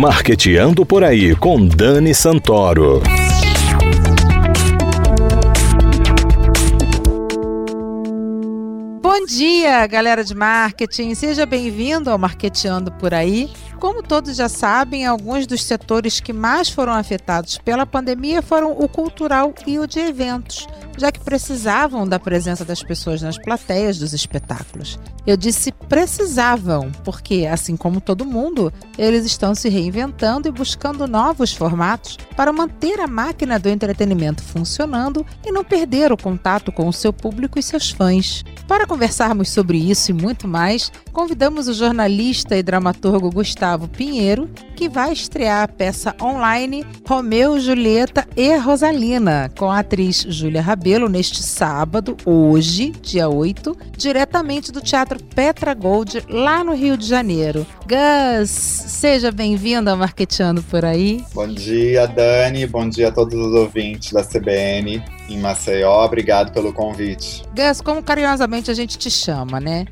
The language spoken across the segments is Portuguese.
Marqueteando por aí com Dani Santoro. Bom dia, galera de marketing. Seja bem-vindo ao Marqueteando por aí. Como todos já sabem, alguns dos setores que mais foram afetados pela pandemia foram o cultural e o de eventos já que precisavam da presença das pessoas nas plateias dos espetáculos. Eu disse precisavam, porque, assim como todo mundo, eles estão se reinventando e buscando novos formatos para manter a máquina do entretenimento funcionando e não perder o contato com o seu público e seus fãs. Para conversarmos sobre isso e muito mais, convidamos o jornalista e dramaturgo Gustavo Pinheiro, que vai estrear a peça online Romeu, Julieta e Rosalina, com a atriz Júlia Rabelo neste sábado, hoje, dia 8, diretamente do Teatro Petra Gold, lá no Rio de Janeiro. Gus, seja bem-vindo ao Marqueteando por aí. Bom dia, Dani. Bom dia a todos os ouvintes da CBN em Maceió. Obrigado pelo convite. Gus, como carinhosamente a gente te chama, né?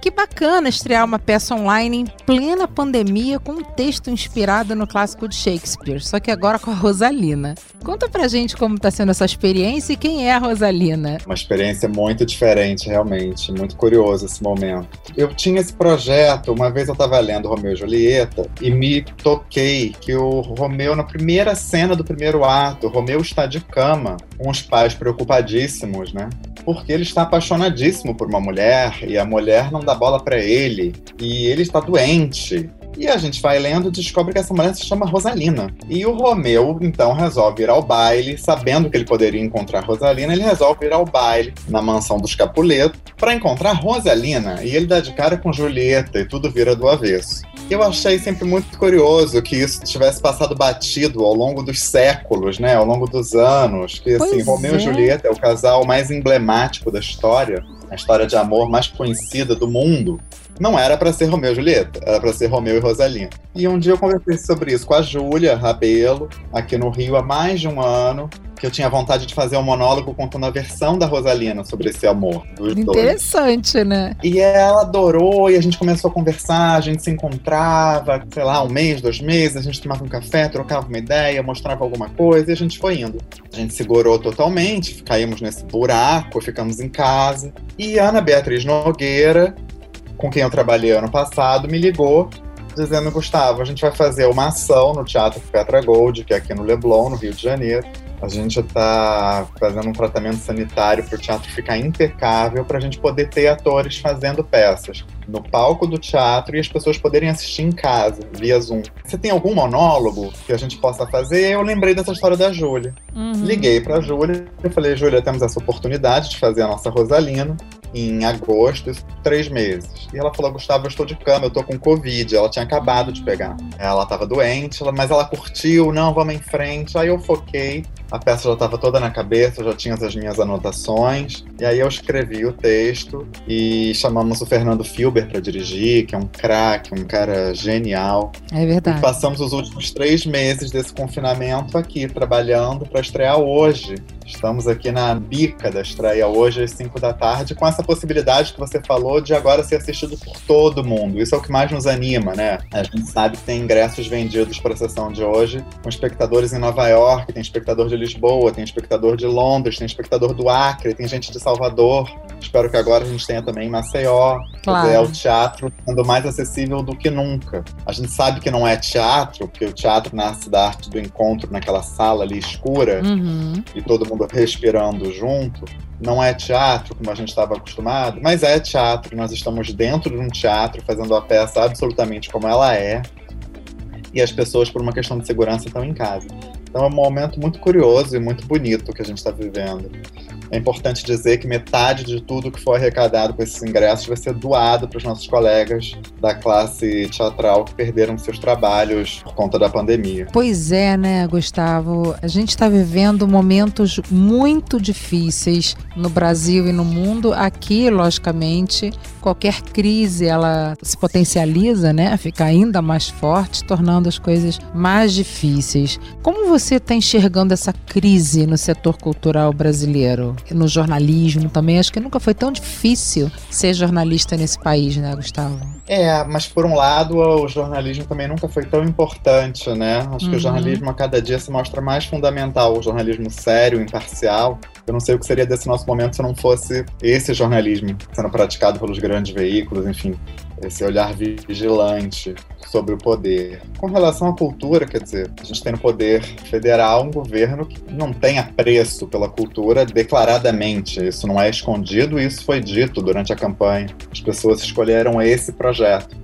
Que bacana estrear uma peça online em plena pandemia com um texto inspirado no clássico de Shakespeare, só que agora com a Rosalina. Conta pra gente como está sendo essa experiência e quem é a Rosalina. Uma experiência muito diferente, realmente. Muito curioso esse momento. Eu tinha esse projeto, uma vez eu estava lendo Romeu e Julieta e me toquei que o Romeu, na primeira cena do primeiro ato, Romeu está de cama, com os pais preocupadíssimos, né? Porque ele está apaixonadíssimo por uma mulher e a mulher não dá bola para ele e ele está doente. E a gente vai lendo e descobre que essa mulher se chama Rosalina. E o Romeu, então, resolve ir ao baile, sabendo que ele poderia encontrar Rosalina, ele resolve ir ao baile na mansão dos Capuleto para encontrar Rosalina. E ele dá de cara com Julieta e tudo vira do avesso. Eu achei sempre muito curioso que isso tivesse passado batido ao longo dos séculos, né? Ao longo dos anos. Que, assim, Romeu é. e Julieta é o casal mais emblemático da história a história de amor mais conhecida do mundo, não era para ser Romeu e Julieta, era para ser Romeu e Rosalina. E um dia eu conversei sobre isso com a Júlia Rabelo, aqui no Rio, há mais de um ano, que eu tinha vontade de fazer um monólogo contando a versão da Rosalina sobre esse amor. Interessante, dois. né? E ela adorou, e a gente começou a conversar, a gente se encontrava, sei lá, um mês, dois meses, a gente tomava um café, trocava uma ideia, mostrava alguma coisa, e a gente foi indo. A gente segurou totalmente, caímos nesse buraco, ficamos em casa. E Ana Beatriz Nogueira, com quem eu trabalhei ano passado, me ligou dizendo, Gustavo, a gente vai fazer uma ação no Teatro Petra Gold, que é aqui no Leblon, no Rio de Janeiro. A gente está fazendo um tratamento sanitário para o teatro ficar impecável, para a gente poder ter atores fazendo peças no palco do teatro e as pessoas poderem assistir em casa, via Zoom. Você tem algum monólogo que a gente possa fazer? Eu lembrei dessa história da Júlia. Uhum. Liguei para a Júlia e falei: Júlia, temos essa oportunidade de fazer a nossa Rosalina em agosto, três meses. E ela falou: Gustavo, eu estou de cama, eu estou com Covid. Ela tinha acabado de pegar. Ela estava doente, mas ela curtiu, não, vamos em frente. Aí eu foquei, a peça já estava toda na cabeça, já tinha as minhas anotações. E aí eu escrevi o texto e chamamos o Fernando Filber para dirigir, que é um craque, um cara genial. É verdade. E passamos os últimos três meses desse confinamento aqui, trabalhando para estrear hoje. Estamos aqui na bica da estreia hoje às 5 da tarde, com essa possibilidade que você falou de agora ser assistido por todo mundo. Isso é o que mais nos anima, né? A gente sabe que tem ingressos vendidos para a sessão de hoje, com espectadores em Nova York, tem espectador de Lisboa, tem espectador de Londres, tem espectador do Acre, tem gente de Salvador. Espero que agora a gente tenha também Maceió. Claro. É o teatro sendo mais acessível do que nunca. A gente sabe que não é teatro, porque o teatro nasce da arte do encontro naquela sala ali escura uhum. e todo mundo respirando junto. Não é teatro como a gente estava acostumado, mas é teatro. Nós estamos dentro de um teatro fazendo a peça absolutamente como ela é. E as pessoas, por uma questão de segurança, estão em casa. Então é um momento muito curioso e muito bonito que a gente está vivendo. É importante dizer que metade de tudo que foi arrecadado com esses ingressos vai ser doado para os nossos colegas da classe teatral que perderam seus trabalhos por conta da pandemia. Pois é, né, Gustavo? A gente está vivendo momentos muito difíceis no Brasil e no mundo. Aqui, logicamente, qualquer crise ela se potencializa, né? Fica ainda mais forte, tornando as coisas mais difíceis. Como você está enxergando essa crise no setor cultural brasileiro? No jornalismo também. Acho que nunca foi tão difícil ser jornalista nesse país, né, Gustavo? É, mas por um lado, o jornalismo também nunca foi tão importante, né? Acho uhum. que o uhum. jornalismo a cada dia se mostra mais fundamental, o jornalismo sério, imparcial. Eu não sei o que seria desse nosso momento se não fosse esse jornalismo sendo praticado pelos grandes veículos, enfim, esse olhar vigilante sobre o poder. Com relação à cultura, quer dizer, a gente tem no poder federal um governo que não tem apreço pela cultura declaradamente. Isso não é escondido, isso foi dito durante a campanha. As pessoas escolheram esse projeto.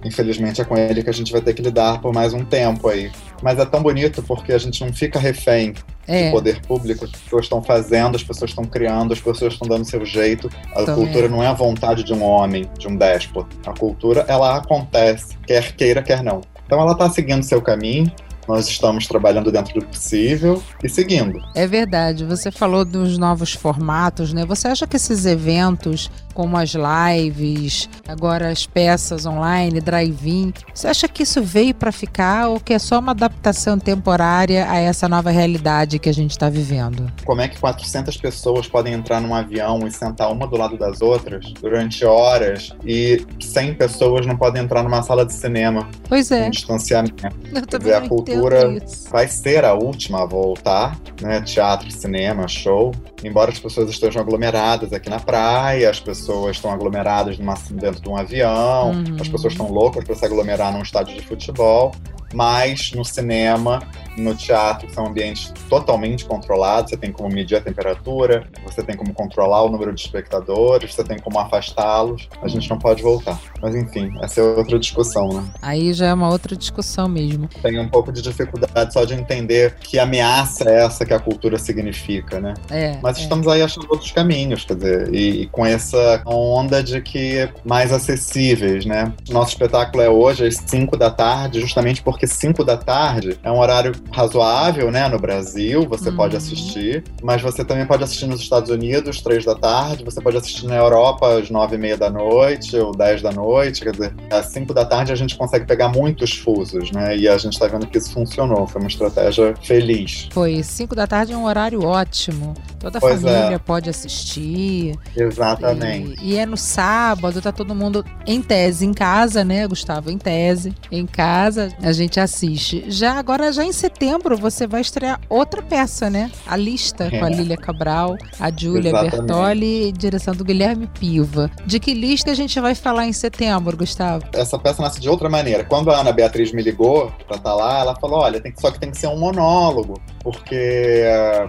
Infelizmente é com ele que a gente vai ter que lidar por mais um tempo aí. Mas é tão bonito porque a gente não fica refém é. de poder público. As pessoas estão fazendo, as pessoas estão criando, as pessoas estão dando seu jeito. A cultura não é a vontade de um homem, de um déspota. A cultura, ela acontece, quer queira, quer não. Então ela está seguindo seu caminho, nós estamos trabalhando dentro do possível e seguindo. É verdade. Você falou dos novos formatos, né? Você acha que esses eventos, como as lives, agora as peças online, drive-in, você acha que isso veio para ficar ou que é só uma adaptação temporária a essa nova realidade que a gente está vivendo? Como é que 400 pessoas podem entrar num avião e sentar uma do lado das outras durante horas e 100 pessoas não podem entrar numa sala de cinema? Pois é. Com distanciamento. Eu Quer dizer, a cultura vai ser a última a voltar, né? Teatro, cinema, show. Embora as pessoas estejam aglomeradas aqui na praia, as pessoas estão aglomeradas numa, dentro de um avião, uhum. as pessoas estão loucas para se aglomerar num estádio de futebol mas no cinema, no teatro, são ambientes totalmente controlados. Você tem como medir a temperatura, você tem como controlar o número de espectadores, você tem como afastá-los. A gente não pode voltar. Mas enfim, essa é outra discussão, né? Aí já é uma outra discussão mesmo. Tem um pouco de dificuldade só de entender que ameaça é essa que a cultura significa, né? É, mas é. estamos aí achando outros caminhos, quer dizer, e, e com essa onda de que mais acessíveis, né? Nosso espetáculo é hoje às 5 da tarde, justamente porque porque 5 da tarde é um horário razoável, né? No Brasil, você uhum. pode assistir, mas você também pode assistir nos Estados Unidos, 3 da tarde, você pode assistir na Europa às 9 e meia da noite ou 10 da noite, quer dizer, às 5 da tarde a gente consegue pegar muitos fusos, né? E a gente tá vendo que isso funcionou, foi uma estratégia feliz. Foi, 5 da tarde é um horário ótimo, toda a pois família é. pode assistir. Exatamente. E, e é no sábado, tá todo mundo em tese, em casa, né, Gustavo? Em tese, em casa, a gente gente assiste. Já agora, já em setembro, você vai estrear outra peça, né? A Lista, é. com a é. Lília Cabral, a Júlia Bertoli direção do Guilherme Piva. De que lista a gente vai falar em setembro, Gustavo? Essa peça nasce de outra maneira. Quando a Ana Beatriz me ligou pra estar tá lá, ela falou: olha, tem que, só que tem que ser um monólogo, porque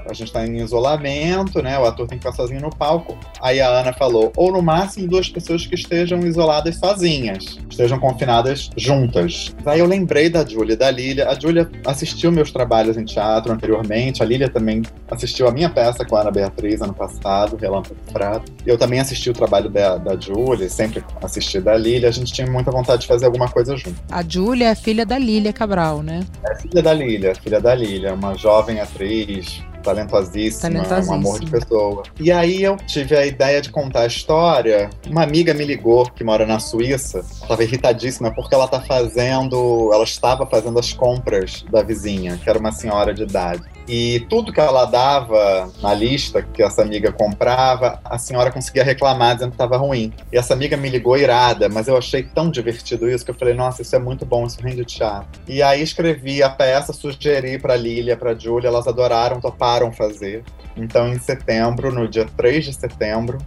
a gente tá em isolamento, né? O ator tem que ficar sozinho no palco. Aí a Ana falou: ou no máximo duas pessoas que estejam isoladas sozinhas, estejam confinadas juntas. Aí eu lembrei da Júlia da Lília. A Júlia assistiu meus trabalhos em teatro anteriormente. A Lília também assistiu a minha peça com a Ana Beatriz ano passado, Relâmpago Prato. Eu também assisti o trabalho da, da Júlia, sempre assisti da Lília. A gente tinha muita vontade de fazer alguma coisa junto. A Júlia é filha da Lília Cabral, né? É filha da Lília, filha da Lília, uma jovem atriz, talentosíssima, talentosíssima, um amor de pessoa. E aí eu tive a ideia de contar a história. Uma amiga me ligou, que mora na Suíça, estava irritadíssima porque ela tá fazendo, ela estava fazendo as compras da vizinha, que era uma senhora de idade. E tudo que ela dava na lista que essa amiga comprava, a senhora conseguia reclamar dizendo que estava ruim. E essa amiga me ligou irada, mas eu achei tão divertido isso que eu falei: nossa, isso é muito bom, isso rende teatro. E aí escrevi a peça, sugeri para Lília, para Júlia, elas adoraram, toparam fazer. Então, em setembro, no dia 3 de setembro,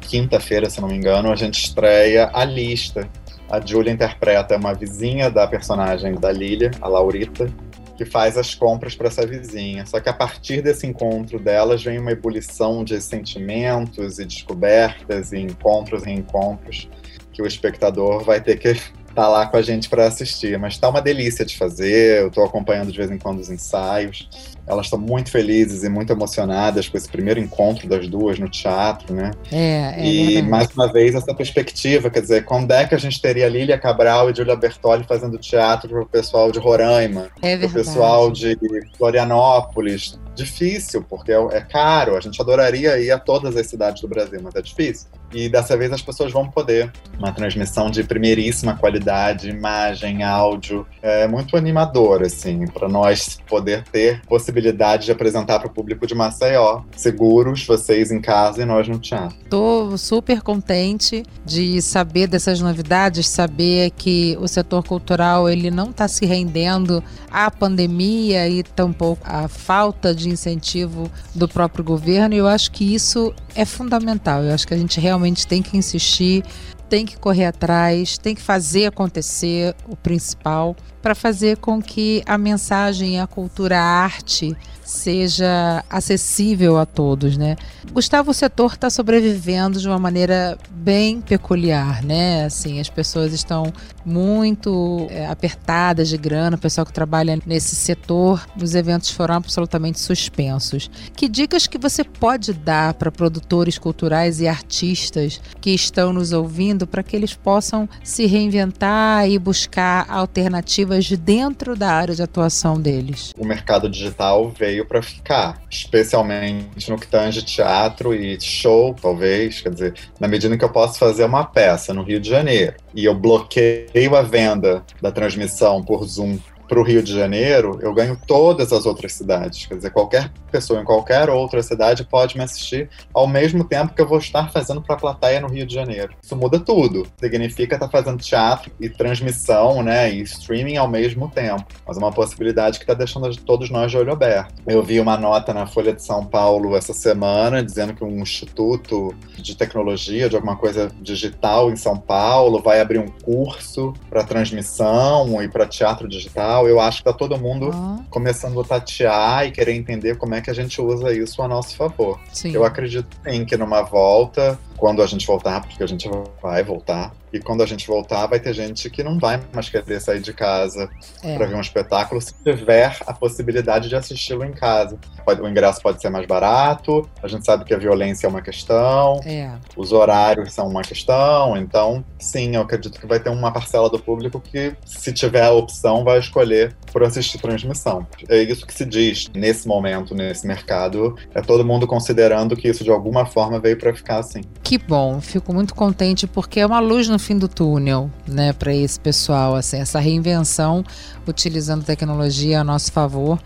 quinta-feira, se não me engano, a gente estreia a lista. A Julia interpreta uma vizinha da personagem da Lilia, a Laurita, que faz as compras para essa vizinha. Só que a partir desse encontro delas vem uma ebulição de sentimentos e descobertas e encontros e encontros que o espectador vai ter que tá lá com a gente para assistir. Mas está uma delícia de fazer, eu estou acompanhando de vez em quando os ensaios elas estão muito felizes e muito emocionadas com esse primeiro encontro das duas no teatro, né? É, é e verdade. mais uma vez essa perspectiva, quer dizer, quando é que a gente teria Lília Cabral e Julia Bertoli fazendo teatro para o pessoal de Roraima, é para o pessoal de Florianópolis? Difícil, porque é, é caro. A gente adoraria ir a todas as cidades do Brasil, mas é difícil. E dessa vez as pessoas vão poder. Uma transmissão de primeiríssima qualidade, imagem, áudio, é muito animador, assim, para nós poder ter possibilidade de apresentar para o público de Maceió, seguros, vocês em casa e nós no teatro. Estou super contente de saber dessas novidades, saber que o setor cultural ele não está se rendendo à pandemia e tampouco à falta de incentivo do próprio governo. E eu acho que isso é fundamental. Eu acho que a gente realmente tem que insistir, tem que correr atrás, tem que fazer acontecer o principal para fazer com que a mensagem, a cultura, a arte seja acessível a todos, né? Gustavo, o setor está sobrevivendo de uma maneira bem peculiar, né? Assim, as pessoas estão muito é, apertadas de grana, o pessoal que trabalha nesse setor, os eventos foram absolutamente suspensos. Que dicas que você pode dar para produtores culturais e artistas que estão nos ouvindo para que eles possam se reinventar e buscar alternativas de dentro da área de atuação deles? O mercado digital veio para ficar, especialmente no que tange teatro e show, talvez, quer dizer, na medida em que eu posso fazer uma peça no Rio de Janeiro. E eu bloqueio a venda da transmissão por Zoom para o Rio de Janeiro, eu ganho todas as outras cidades. Quer dizer, qualquer pessoa em qualquer outra cidade pode me assistir ao mesmo tempo que eu vou estar fazendo para a plateia no Rio de Janeiro. Isso muda tudo. Significa estar fazendo teatro e transmissão, né, e streaming ao mesmo tempo. Mas é uma possibilidade que está deixando todos nós de olho aberto. Eu vi uma nota na Folha de São Paulo essa semana dizendo que um instituto de tecnologia, de alguma coisa digital em São Paulo, vai abrir um curso para transmissão e para teatro digital eu acho que tá todo mundo ah. começando a tatear e querer entender como é que a gente usa isso a nosso favor. Sim. Eu acredito sim que numa volta quando a gente voltar, porque a gente vai voltar. E quando a gente voltar, vai ter gente que não vai mais querer sair de casa é. para ver um espetáculo se tiver a possibilidade de assisti-lo em casa. O ingresso pode ser mais barato, a gente sabe que a violência é uma questão, é. os horários são uma questão, então, sim, eu acredito que vai ter uma parcela do público que, se tiver a opção, vai escolher por assistir transmissão. É isso que se diz nesse momento, nesse mercado, é todo mundo considerando que isso de alguma forma veio para ficar assim. Que bom, fico muito contente porque é uma luz no fim do túnel, né, para esse pessoal, assim, essa reinvenção utilizando tecnologia a nosso favor.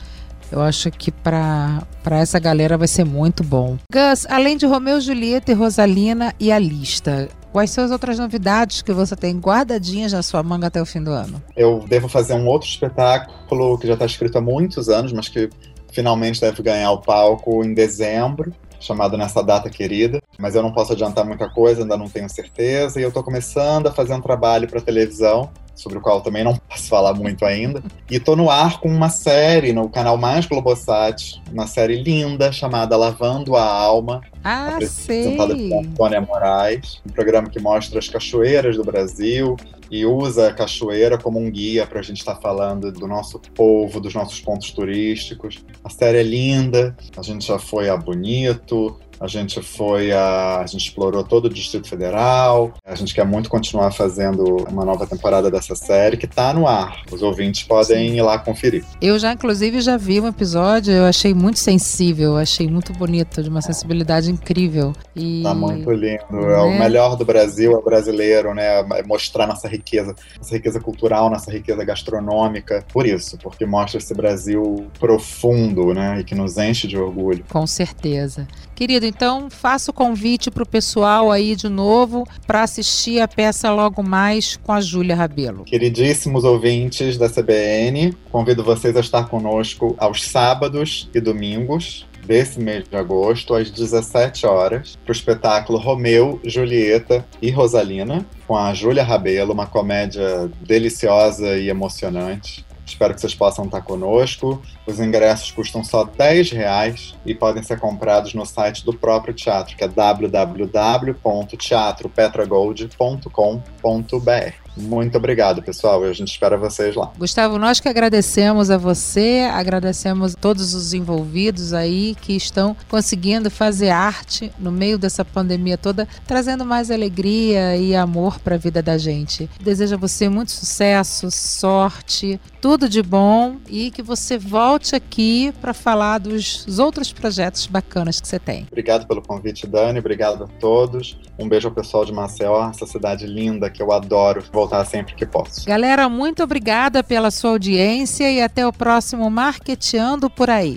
Eu acho que para essa galera vai ser muito bom. Gus, além de Romeu, Julieta e Rosalina e a lista, Quais são as outras novidades que você tem guardadinhas na sua manga até o fim do ano? Eu devo fazer um outro espetáculo que já está escrito há muitos anos, mas que finalmente deve ganhar o palco em dezembro chamado Nessa Data Querida, mas eu não posso adiantar muita coisa, ainda não tenho certeza, e eu estou começando a fazer um trabalho para televisão, sobre o qual também não posso falar muito ainda. E estou no ar com uma série no canal Mais Globosat, uma série linda chamada Lavando a Alma. Ah, apresentada sei. por Antônia Moraes, um programa que mostra as cachoeiras do Brasil, e usa a cachoeira como um guia para a gente estar tá falando do nosso povo, dos nossos pontos turísticos. A série é linda, a gente já foi a Bonito, a gente foi a. A gente explorou todo o Distrito Federal. A gente quer muito continuar fazendo uma nova temporada dessa série que está no ar. Os ouvintes podem ir lá conferir. Eu já, inclusive, já vi um episódio, eu achei muito sensível, achei muito bonito, de uma sensibilidade incrível. E... Tá muito lindo. Né? É o né? melhor do Brasil, é o brasileiro, né? É mostrar nossa riqueza, nossa riqueza cultural, nossa riqueza gastronômica. Por isso, porque mostra esse Brasil profundo, né? E que nos enche de orgulho. Com certeza. Querido, então faço o convite para o pessoal aí de novo para assistir a peça logo mais com a Júlia Rabelo. Queridíssimos ouvintes da CBN, convido vocês a estar conosco aos sábados e domingos desse mês de agosto, às 17 horas, para o espetáculo Romeu, Julieta e Rosalina, com a Júlia Rabelo, uma comédia deliciosa e emocionante. Espero que vocês possam estar conosco. Os ingressos custam só 10 reais e podem ser comprados no site do próprio teatro, que é www.teatropetragold.com.br. Muito obrigado, pessoal. A gente espera vocês lá. Gustavo, nós que agradecemos a você, agradecemos todos os envolvidos aí que estão conseguindo fazer arte no meio dessa pandemia toda, trazendo mais alegria e amor para a vida da gente. Desejo a você muito sucesso, sorte, tudo de bom e que você volte aqui para falar dos outros projetos bacanas que você tem. Obrigado pelo convite, Dani. Obrigado a todos. Um beijo ao pessoal de Maceió, essa cidade linda que eu adoro voltar sempre que posso. Galera, muito obrigada pela sua audiência e até o próximo Marqueteando por aí.